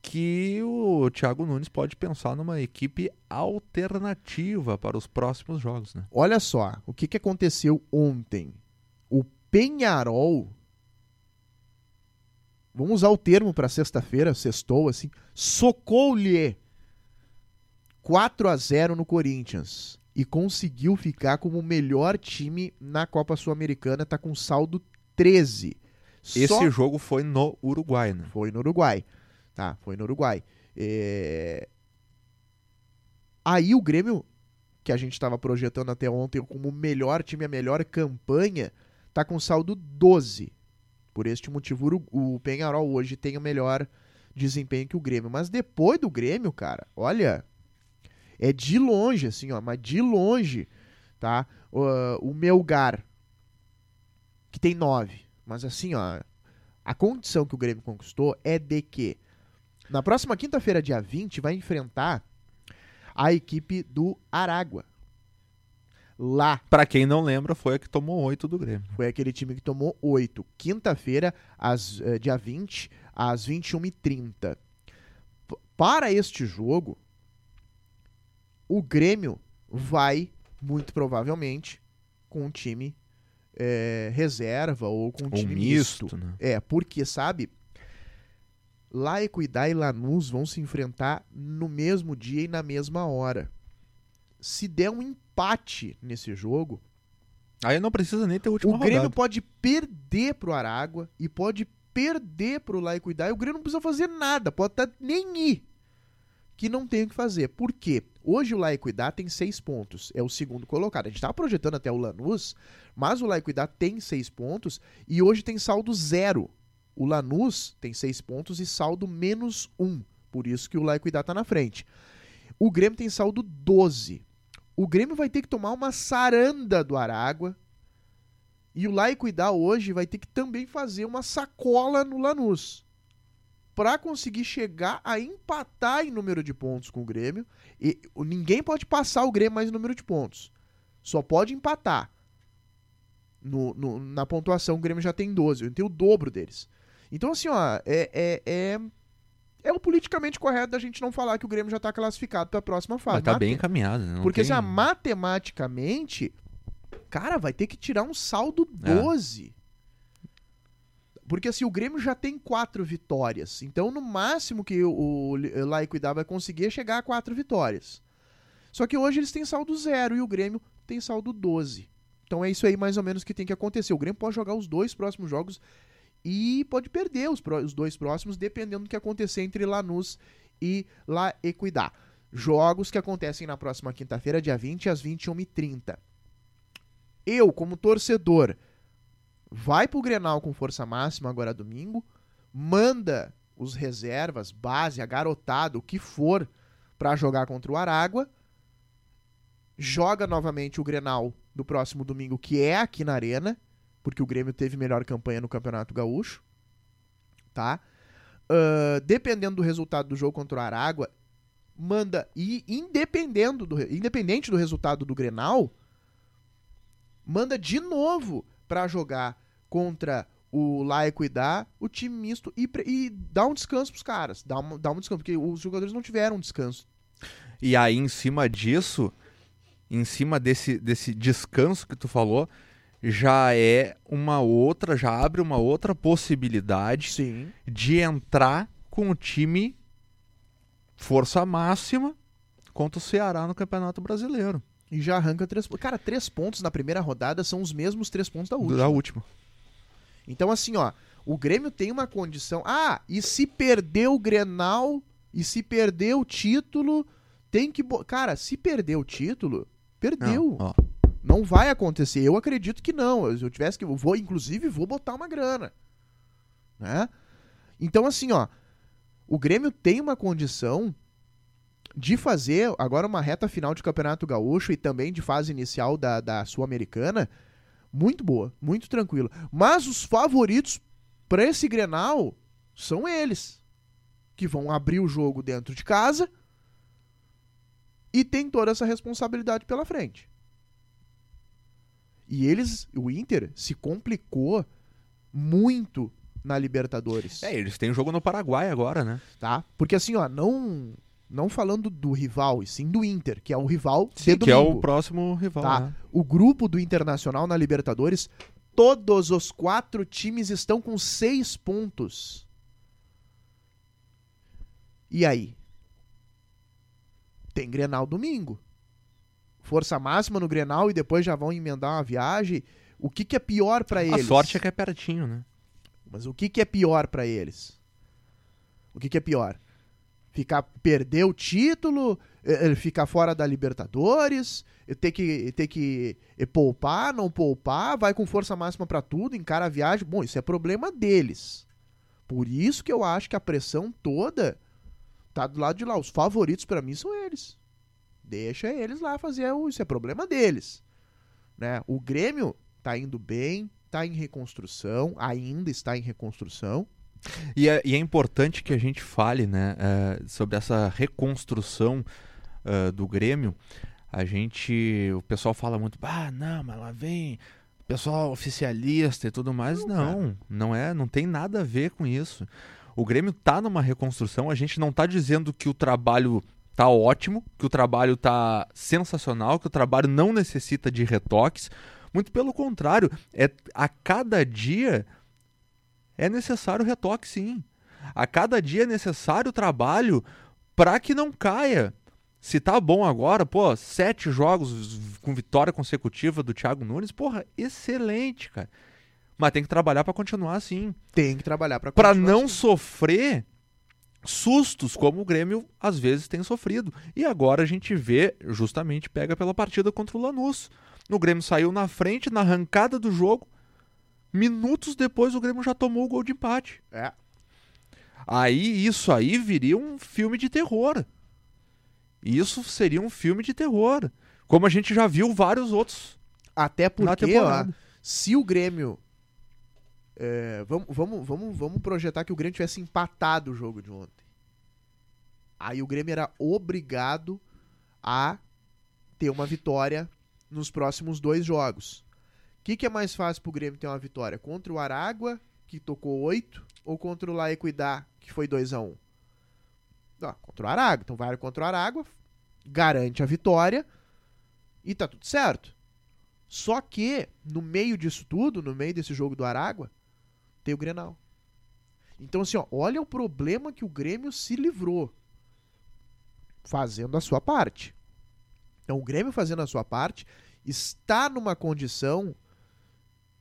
que o Thiago Nunes pode pensar numa equipe alternativa para os próximos jogos, né? Olha só, o que, que aconteceu ontem? O Penharol. Vamos usar o termo pra sexta-feira, sextou, assim. Socou-lhe 4 a 0 no Corinthians. E conseguiu ficar como o melhor time na Copa Sul-Americana, tá com saldo 13. Esse Só jogo foi no Uruguai, né? foi no Uruguai. Tá, foi no Uruguai. É, Aí o Grêmio, que a gente estava projetando até ontem como o melhor time, a melhor campanha, tá com saldo 12. Por este motivo, o Penharol hoje tem o melhor desempenho que o Grêmio. Mas depois do Grêmio, cara, olha, é de longe, assim, ó, mas de longe, tá? O, o Melgar, que tem 9. Mas assim, ó, a condição que o Grêmio conquistou é de que na próxima quinta-feira, dia 20, vai enfrentar a equipe do Aragua. Lá Pra quem não lembra, foi a que tomou 8 do Grêmio. foi aquele time que tomou 8. Quinta-feira, às, eh, dia 20, às 21h30. P- Para este jogo, o Grêmio vai, muito provavelmente, com um time eh, reserva ou com um Ou time misto. misto, né? É, porque, sabe, lá Equidá e Lanús vão se enfrentar no mesmo dia e na mesma hora. Se der um empate nesse jogo, Aí não precisa nem ter a última o Grêmio rodada. pode perder pro Aragua e pode perder pro Lá Equidá e o Grêmio não precisa fazer nada, pode tá nem ir. Que não tem o que fazer. Por quê? Hoje o Lá Equidá tem seis pontos, é o segundo colocado. A gente tava projetando até o Lanús, mas o Lá Equidá tem seis pontos e hoje tem saldo zero. O Lanús tem seis pontos e saldo menos um. Por isso que o Lá Equidá tá na frente. O Grêmio tem saldo 12. O Grêmio vai ter que tomar uma saranda do Aragua. E o Lá Equidá hoje vai ter que também fazer uma sacola no Lanús. Pra conseguir chegar a empatar em número de pontos com o Grêmio. E ninguém pode passar o Grêmio mais em número de pontos. Só pode empatar. No- no- na pontuação, o Grêmio já tem 12. Eu tenho o dobro deles. Então, assim, ó, é, é, é, é o politicamente correto da gente não falar que o Grêmio já tá classificado pra próxima fase. Mas tá Mate- bem encaminhado? Não porque tem... ó, matematicamente, cara, vai ter que tirar um saldo É. 12. Porque assim, o Grêmio já tem quatro vitórias. Então, no máximo que o, o Lá Equidá vai conseguir é chegar a quatro vitórias. Só que hoje eles têm saldo zero e o Grêmio tem saldo 12. Então é isso aí mais ou menos que tem que acontecer. O Grêmio pode jogar os dois próximos jogos e pode perder os, os dois próximos, dependendo do que acontecer entre Lanús e La Equidá. Jogos que acontecem na próxima quinta-feira, dia 20, às 21h30. Eu, como torcedor, vai pro Grenal com força máxima agora domingo, manda os reservas, base, a garotada, o que for, pra jogar contra o Aragua, joga novamente o Grenal do próximo domingo, que é aqui na Arena, porque o Grêmio teve melhor campanha no Campeonato Gaúcho, tá? Ah, dependendo do resultado do jogo contra o Aragua, manda e independendo do, independente do resultado do Grenal, manda de novo pra jogar contra o La Equidad, o time misto e, e dá um descanso pros caras, dá um, dá um descanso, porque os jogadores não tiveram descanso. E aí, em cima disso, em cima desse, desse descanso que tu falou, já é uma outra, já abre uma outra possibilidade Sim. de entrar com o time força máxima contra o Ceará no Campeonato Brasileiro. E já arranca três pontos. Cara, três pontos na primeira rodada são os mesmos três pontos da última. Da última. Então, assim, ó, o Grêmio tem uma condição. Ah, e se perder o Grenal, e se perder o título, tem que. bo- Cara, se perder o título, perdeu. Não, ó. Não vai acontecer. Eu acredito que não. Se eu tivesse que. Vou, inclusive, vou botar uma grana. Né? Então, assim, ó. O Grêmio tem uma condição de fazer agora uma reta final de Campeonato Gaúcho e também de fase inicial da, da Sul-Americana muito boa, muito tranquila. Mas os favoritos para esse Grenal são eles, que vão abrir o jogo dentro de casa e tem toda essa responsabilidade pela frente. E eles, o Inter, se complicou muito na Libertadores, É, eles têm jogo no Paraguai agora, né? tá? Porque assim, ó, não não falando do rival, e sim do Inter, que é o rival de que é o próximo rival. Tá. né? O grupo do Internacional na Libertadores, todos os quatro times estão com seis pontos. E aí? Tem Grenal domingo. Força máxima no Grenal e depois já vão emendar uma viagem. O que, que é pior pra A eles? sorte é que é pertinho, né? Mas o que, que é pior pra eles? O que, que é pior? Ficar perder o título, eh, eh, ficar fora da Libertadores, ter que ter que poupar, não poupar, vai com força máxima pra tudo, encara a viagem. Bom, isso é problema deles. Por isso que eu acho que a pressão toda tá do lado de lá. Os favoritos pra mim são eles. Deixa eles lá fazer o, isso é problema deles, né? O Grêmio tá indo bem, tá em reconstrução, ainda está em reconstrução. E é, e é importante que a gente fale né, eh, sobre essa reconstrução eh, do Grêmio. A gente. O pessoal fala muito, ah, não, mas lá vem pessoal oficialista e tudo mais. Não, não, é, não tem nada a ver com isso. O Grêmio tá numa reconstrução, a gente não tá dizendo que o trabalho tá ótimo, que o trabalho tá sensacional, que o trabalho não necessita de retoques. Muito pelo contrário, é a cada dia é necessário retoque, sim. A cada dia é necessário trabalho para que não caia. Se tá bom agora, pô, sete jogos com vitória consecutiva do Thiago Nunes, porra, excelente, cara. Mas tem que trabalhar para continuar assim, Tem que trabalhar para para não sofrer sustos como o Grêmio às vezes tem sofrido. E agora a gente vê, justamente pega pela partida contra o Lanús. O Grêmio saiu na frente na arrancada do jogo. Minutos depois o Grêmio já tomou o gol de empate. É. Aí isso aí viria um filme de terror. Isso seria um filme de terror. Como a gente já viu vários outros Até porque, ó, se o Grêmio. É, vamos, vamos, vamos, vamos projetar que o Grêmio tivesse empatado o jogo de ontem. Aí o Grêmio era obrigado a ter uma vitória nos próximos dois jogos. O que, que é mais fácil pro Grêmio ter uma vitória? Contra o Aragua, que tocou 8, ou contra o La que foi 2x1? Não, contra o Aragua. Então vai contra o Aragua, garante a vitória e tá tudo certo. Só que, no meio disso tudo, no meio desse jogo do Aragua, tem o Grenal. Então, assim, ó, olha o problema que o Grêmio se livrou. Fazendo a sua parte. Então, o Grêmio fazendo a sua parte está numa condição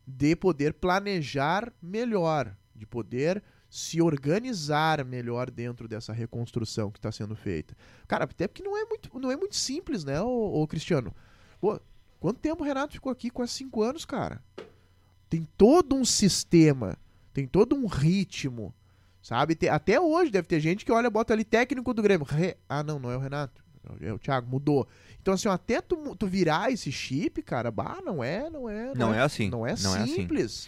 de poder planejar melhor, de poder se organizar melhor dentro dessa reconstrução que está sendo feita. Cara, até porque não é muito, não é muito simples, né, ô, ô Cristiano? Pô, quanto tempo o Renato ficou aqui? Quase cinco anos, cara. Tem todo um sistema, tem todo um ritmo, sabe? Tem- até hoje deve ter gente que olha, bota ali técnico do Grêmio. Re- ah, não, não é o Renato. É o Thiago, mudou. Então, assim, ó, até tu, tu virar esse chip, cara, bah, não é, não é. Não é assim. Não é Não é assim. simples.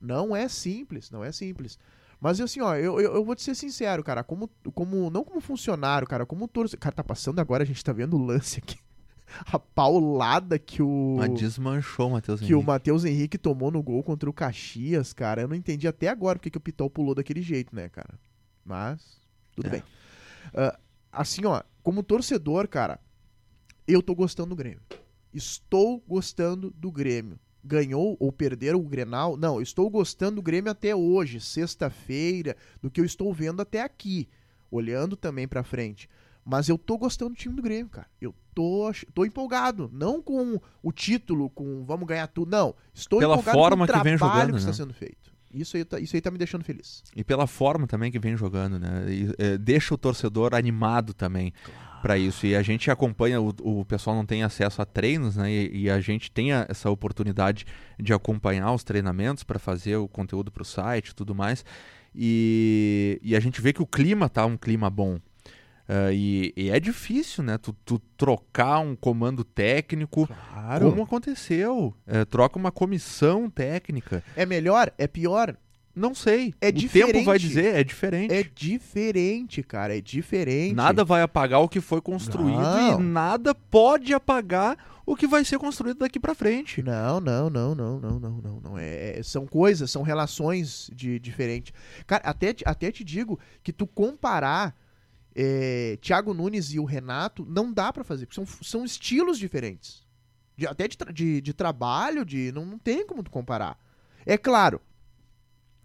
Não é simples, não é simples. Mas assim, ó, eu, eu, eu vou te ser sincero, cara, como, como não como funcionário, cara, como torcedor. Cara, tá passando agora, a gente tá vendo o lance aqui. A paulada que o Mas desmanchou o Matheus que o Henrique. Matheus Henrique tomou no gol contra o Caxias, cara. Eu não entendi até agora porque que o Pitol pulou daquele jeito, né, cara? Mas, tudo É. bem. Ah, assim, ó, como torcedor, cara, eu tô gostando do Grêmio. estou gostando do Grêmio. Ganhou ou perderam o Grenal? Não, estou gostando do Grêmio até hoje, sexta-feira, do que eu estou vendo até aqui, olhando também pra frente. Mas eu tô gostando do time do Grêmio, cara. Eu tô, tô empolgado. Não com o título, com vamos ganhar tudo. Não. Estou Pela empolgado forma com o que vem jogando, que está né? sendo feito. Isso aí, tá, isso aí tá me deixando feliz. E pela forma também que vem jogando, né? E, é, deixa o torcedor animado também pra isso. E a gente acompanha, o, o pessoal não tem acesso a treinos, né? E, e a gente tem a- essa oportunidade de acompanhar os treinamentos para fazer o conteúdo pro site e tudo mais. E, e a gente vê que o clima tá um clima bom. Ah, e, e é difícil, né? Tu, tu trocar um comando técnico, Claro. como aconteceu. É, troca uma comissão técnica. É melhor? É pior? Não sei. É o tempo vai diferente. dizer, é diferente. É diferente, cara. É diferente. Nada vai apagar o que foi construído Não. e nada pode apagar o que vai ser construído daqui pra frente. Não, não, não, não, não, não, não, não. É, é- são coisas, são relações de diferentes. Cara, até, te- até te digo que tu comparar é, Thiago Nunes e o Renato não dá pra fazer, porque são, são estilos diferentes. De- até de, de, de trabalho, de não, não tem como comparar. É claro,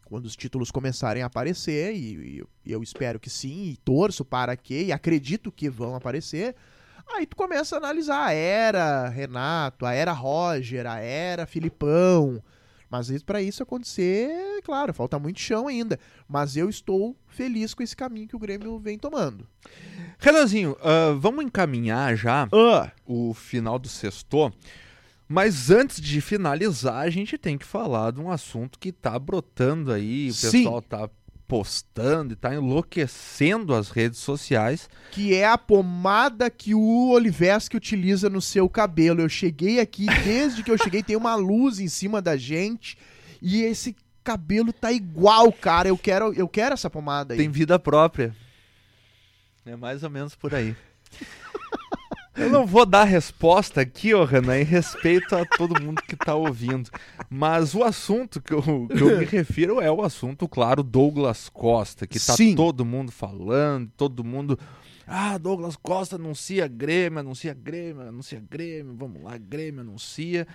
quando os títulos começarem a aparecer, e, e e eu espero que sim, e torço para que, e acredito que vão aparecer, aí tu começa a analisar a era Renato, a era Roger, a era Filipão. Mas isso- pra isso acontecer, claro, falta muito chão ainda. Mas eu estou feliz com esse caminho que o Grêmio vem tomando. Renanzinho, ah, vamos encaminhar já Ah, o final do sexto. Mas antes de finalizar, a gente tem que falar de um assunto que tá brotando aí, o Sim. pessoal tá postando e tá enlouquecendo as redes sociais. que é a pomada que o Oliveski utiliza no seu cabelo. Eu cheguei aqui, desde que eu cheguei, tem uma luz em cima da gente. E esse cabelo tá igual, cara. Eu quero, eu quero essa pomada aí. Tem vida própria. É mais ou menos por aí. Eu não vou dar resposta aqui, ô Renan, em respeito a todo mundo que tá ouvindo. Mas o assunto que eu, que eu me refiro é o assunto, claro, Douglas Costa, que tá Sim. todo mundo falando, todo mundo. Ah, Douglas Costa anuncia Grêmio, anuncia Grêmio, anuncia Grêmio, vamos lá, Grêmio anuncia.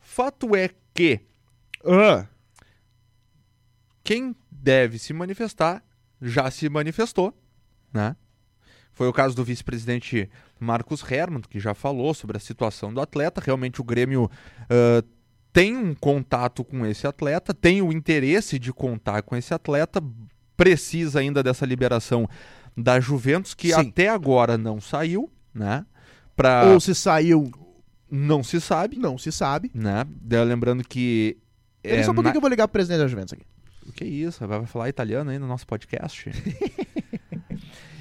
Fato é que Ah, quem deve se manifestar já se manifestou, né? Foi o caso do vice-presidente Marcos Herman, que já falou sobre a situação do atleta. Realmente o Grêmio ah, tem um contato com esse atleta, tem o interesse de contar com esse atleta, precisa ainda dessa liberação da Juventus, que Sim. até agora não saiu, né? Pra... Ou se saiu, Não se sabe, não se sabe. né? Lembrando que... É só um pouquinho na- que eu vou ligar pro presidente da Juventus aqui. O que é isso? Vai falar italiano aí no nosso podcast?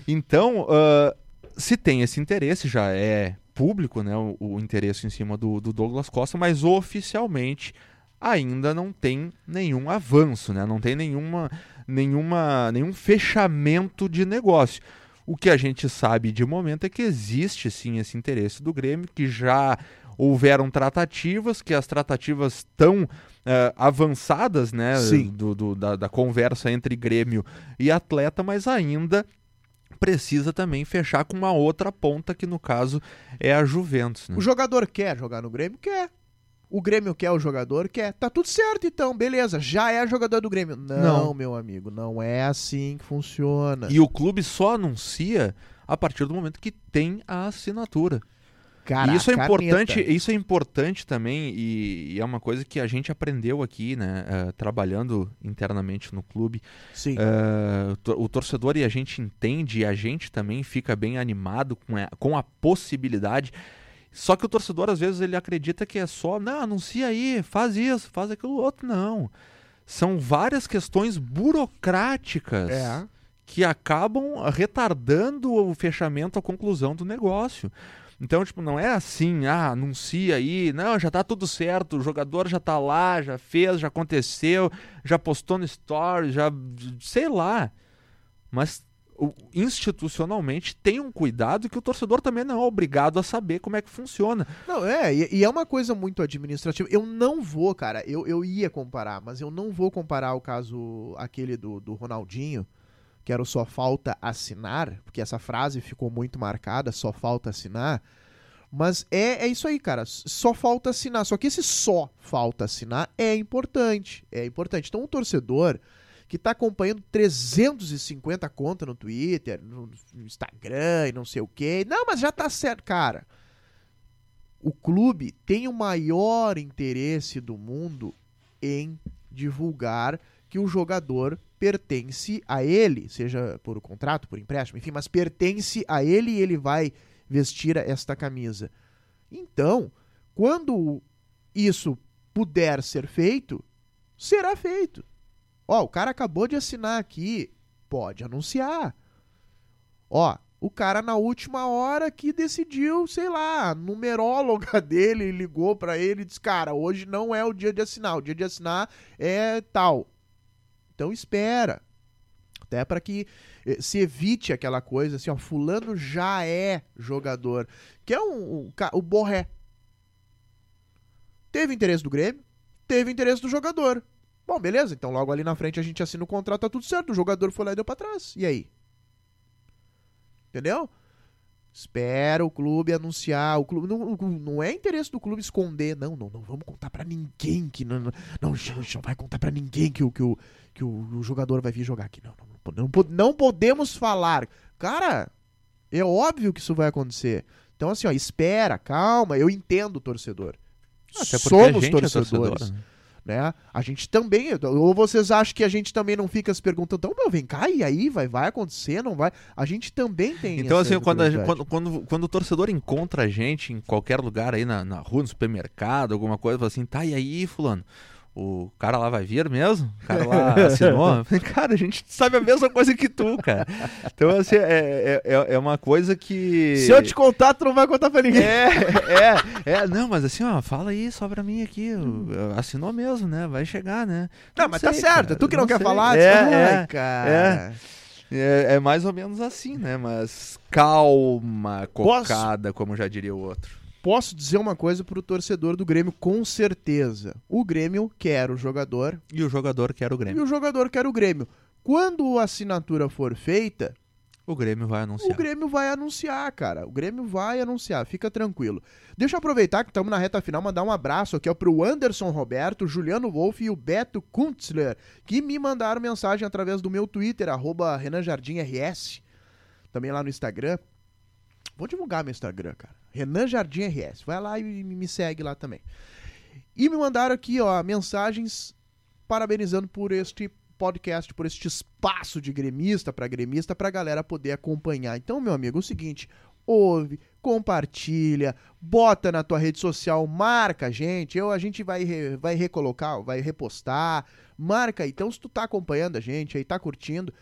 então, ah, se tem esse interesse, já é público, né? O, o interesse em cima do, do Douglas Costa, mas oficialmente ainda não tem nenhum avanço, né? Não tem nenhuma, nenhuma, nenhum fechamento de negócio. O que a gente sabe de momento é que existe sim esse interesse do Grêmio, que já houveram tratativas, que as tratativas estão eh, avançadas, né? Sim. Do, do- da, da conversa entre Grêmio e atleta, mas ainda precisa também fechar com uma outra ponta, que no caso é a Juventus. Né? O jogador quer jogar no Grêmio? Quer. O Grêmio quer, o jogador quer. Tá tudo certo então, beleza. Já é jogador do Grêmio. Não, Não. meu amigo, não é assim que funciona. E o clube só anuncia a partir do momento que tem a assinatura. Cara, isso é importante, caneta. isso é importante também e, e é uma coisa que a gente aprendeu aqui, né, eh, trabalhando internamente no clube. Sim. O tor- o torcedor e a gente entende e a gente também fica bem animado com a, com a possibilidade. Só que o torcedor às vezes ele acredita que é só, não, anuncia aí, faz isso, faz aquilo outro, não. São várias questões burocráticas É. que acabam retardando o fechamento, a conclusão do negócio. Então, tipo, não é assim, ah, anuncia aí, não, já tá tudo certo, o jogador já tá lá, já fez, já aconteceu, já postou no story, já sei lá. Mas institucionalmente tem um cuidado que o torcedor também não é obrigado a saber como é que funciona. Não, é, e, e é uma coisa muito administrativa. Eu não vou, cara, eu, eu ia comparar, mas eu não vou comparar o caso aquele do, do Ronaldinho, que era o só falta assinar, porque essa frase ficou muito marcada, só falta assinar, Mas é, é isso aí, cara. Só falta assinar. Só que esse só falta assinar é importante. É importante. Então, o torcedor que tá acompanhando 350 contas no Twitter, no Instagram e não sei o quê. Não, mas já tá certo. Cara, o clube tem o maior interesse do mundo em divulgar que o jogador pertence a ele, seja por contrato, por empréstimo, enfim, mas pertence a ele e ele vai vestir esta camisa. Então, quando isso puder ser feito, será feito. Ó, o cara acabou de assinar aqui, pode anunciar. Ó, o cara na última hora que decidiu, sei lá, a numeróloga dele ligou para ele e disse: "Cara, hoje não é o dia de assinar, o dia de assinar é tal". Então espera. Até para que eh, se evite aquela coisa assim, ó, fulano já é jogador, que é um, um o Borré. Teve interesse do Grêmio, teve interesse do jogador. Bom, beleza, então logo ali na frente a gente assina o contrato, tá tudo certo. O jogador foi lá e deu pra trás. E aí? Entendeu? Espera o clube anunciar. O clube não, não é interesse do clube esconder. Não, não, não vamos contar para ninguém que não, não, não, não vai contar para ninguém que o que, o, que o, o, jogador vai vir jogar aqui. Não, não, não, não podemos falar. Cara, é óbvio que isso vai acontecer. Então assim, ó, espera, calma. Eu entendo torcedor. Até Somos torcedores. É torcedor, né? Né? A gente também, ou vocês acham que a gente também não fica se perguntando, então, meu, vem cá, e aí, vai, vai acontecer, não vai? A gente também tem Então, assim, quando, a, quando, quando, quando, o torcedor encontra a gente em qualquer lugar aí, na, na rua, no supermercado, alguma coisa, fala assim, tá, e aí, fulano? O cara lá vai vir mesmo? O cara lá assinou? cara, a gente sabe a mesma coisa que tu, cara. Então, assim, é, é, é uma coisa que. Se eu te contar, tu não vai contar pra ninguém. É, é, é. Não, mas assim, ó, fala aí só pra mim aqui. Assinou mesmo, né? Vai chegar, né? Não, não mas tá sei, tá certo. Cara, tu que não, não quer sei. falar, é, é, cara. É. É, é, mais ou menos assim, né? Mas calma, cocada, Posso... como já diria o outro posso dizer uma coisa pro torcedor do Grêmio com certeza. O Grêmio quer o jogador. E o jogador quer o Grêmio. E o jogador quer o Grêmio. Quando a assinatura for feita. O Grêmio vai anunciar. O Grêmio vai anunciar, cara. O Grêmio vai anunciar, fica tranquilo. Deixa eu aproveitar que estamos na reta final, mandar um abraço aqui ó, pro Anderson Roberto, Juliano Wolff e o Beto Kuntzler, que me mandaram mensagem através do meu Twitter, arroba Renan Jardim RS, também lá no Instagram. Vou divulgar meu Instagram, cara. Renan Jardim RS. Vai lá e me segue lá também. E me mandaram aqui, ó, mensagens parabenizando por este podcast, por este espaço de gremista para gremista, para a galera poder acompanhar. Então, meu amigo, é o seguinte: ouve, compartilha, bota na tua rede social, marca a gente, eu, a gente vai, re, vai recolocar, vai repostar, marca aí. Então, se tu tá acompanhando a gente aí, tá curtindo,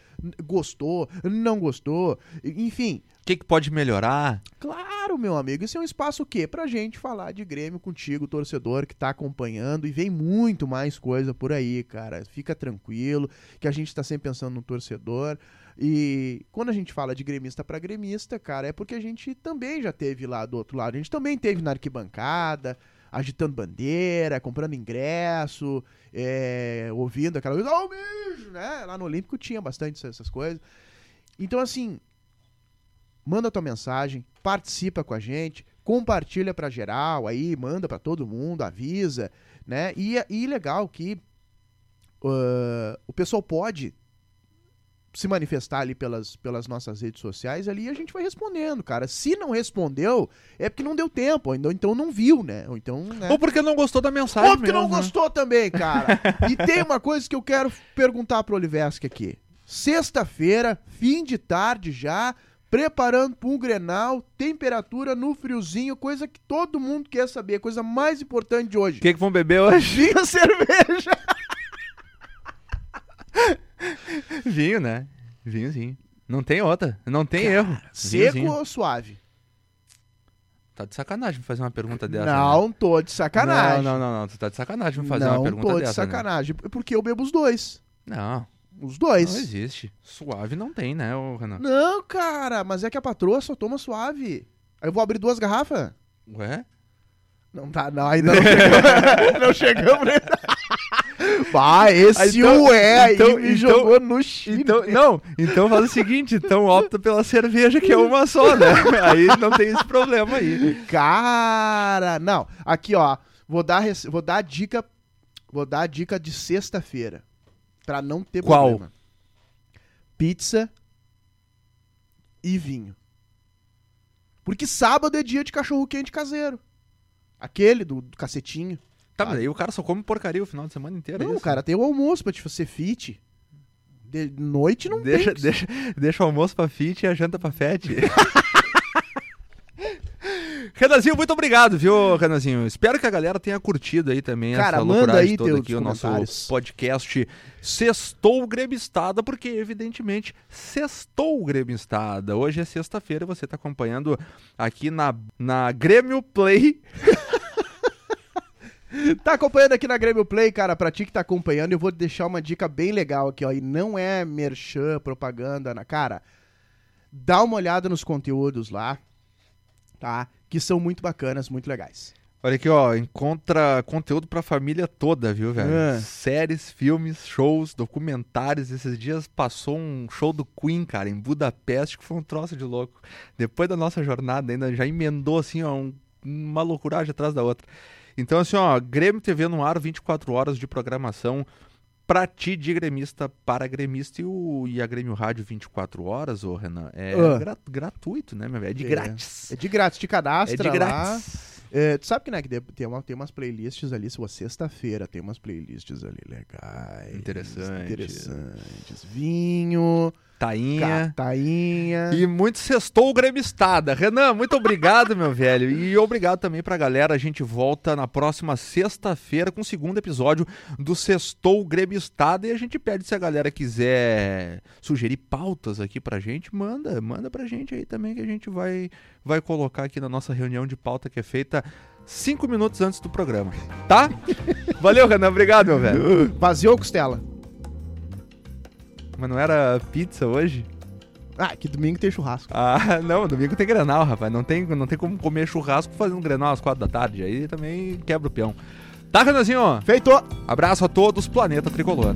gostou, não gostou, enfim. O que, que pode melhorar? Claro, meu amigo. Isso é um espaço o quê? Pra gente falar de Grêmio contigo, torcedor que tá acompanhando. E vem muito mais coisa por aí, cara. Fica tranquilo, que a gente tá sempre pensando no torcedor. E quando a gente fala de gremista para gremista, cara, é porque a gente também já teve lá do outro lado. A gente também teve na arquibancada, agitando bandeira, comprando ingresso, é, ouvindo aquela coisa, oh, bicho, né? Lá no Olímpico tinha bastante essas coisas. Então, assim, manda tua mensagem, participa com a gente, compartilha para geral aí, manda para todo mundo, avisa, né? E, e legal que uh, o pessoal pode se manifestar ali pelas, pelas nossas redes sociais ali a gente vai respondendo, cara. Se não respondeu, é porque não deu tempo, ou então não viu, né? Ou então, né? Ou porque não gostou da mensagem. Ou porque mesmo, não né? gostou também, cara. e tem uma coisa que eu quero perguntar pro Oliveski aqui. Sexta-feira, fim de tarde já, preparando para um Grenal, temperatura no friozinho, coisa que todo mundo quer saber, coisa mais importante de hoje. O que, que vão beber hoje? Vinho cerveja. Vinho, né? Vinhozinho. Não tem outra. Não tem Cara, erro. Seco Vinhozinho. ou suave? Tá de sacanagem fazer uma pergunta dessa. Não, né? tô de sacanagem. Não, não, não, não. Tu tá de sacanagem fazer não uma pergunta dessa. Não tô de né? sacanagem. Né? Porque eu bebo os dois. Não. Os dois. Não existe. Suave não tem, né, Renan? Não, cara, mas é que a patroa só toma suave. Aí eu vou abrir duas garrafas. Ué? Não tá, não, ainda não chegamos. não chegamos. Bah, esse Então- ué aí então- me então- jogou no chile. Então, não, então faz o seguinte, então opta pela cerveja, que é uma só, né? Aí não tem esse problema aí. Cara, não. Aqui, ó. Vou dar, vou dar a dica. Vou dar a dica de sexta-feira. Pra não ter Qual? problema. Pizza e vinho. Porque sábado é dia de cachorro quente caseiro. Aquele do, do cacetinho. Tá, mas aí o cara só come porcaria o final de semana inteiro. é Não, isso? cara, tem o almoço pra te ser fit. De noite não Deixa, tem. deixa, deixa o almoço pra fit e a janta pra fete. Renanzinho, muito obrigado, viu, Renanzinho? Espero que a galera tenha curtido aí também Cara, essa manda aí toda aqui, o nosso podcast Sextou Gremistada, porque evidentemente sextou Gremistada. Hoje é sexta-feira e você tá acompanhando aqui na, na Grêmio Play. Tá acompanhando aqui na Grêmio Play, cara, pra ti que tá acompanhando, eu vou deixar uma dica bem legal aqui, ó. E não é merchan, propaganda, na cara. Dá uma olhada nos conteúdos lá, tá? Que são muito bacanas, muito legais. Olha aqui, ó, encontra conteúdo pra família toda, viu, velho? É. Séries, filmes, shows, documentários. Esses dias passou um show do Queen, cara, em Budapeste, que foi um troço de louco. Depois da nossa jornada, ainda já emendou, assim, ó, um- uma loucuragem atrás da outra. Então, assim, ó, Grêmio TV no ar, 24 horas de programação pra ti de gremista para gremista. E, o, e a Grêmio Rádio 24 horas, ô Renan, é gra- gratuito, né, meu velho? É de É. grátis. É de grátis, te cadastra É de lá. grátis. É, tu sabe que, né, que tem, uma, tem umas playlists ali, se sexta-feira tem umas playlists ali legais. Interessantes. Interessantes. Vinho, Tainha. catainha. E muito sextou gremistada. Renan, muito obrigado, meu velho. E obrigado também pra galera. A gente volta na próxima sexta-feira com o segundo episódio do Sextou Gremistada. E a gente pede se a galera quiser sugerir pautas aqui pra gente, manda, manda pra gente aí também que a gente vai, vai colocar aqui na nossa reunião de pauta que é feita cinco minutos antes do programa. Tá? Valeu, Renan. Obrigado, meu velho. Vazio costela? Mas não era pizza hoje? Ah, que domingo tem churrasco. Ah, não, domingo tem Grenal, rapaz. Não tem, não tem como comer churrasco fazendo Grenal às quatro da tarde. Aí também quebra o peão. Tá, Renanzinho? Feito! Abraço a todos, Planeta Tricolor.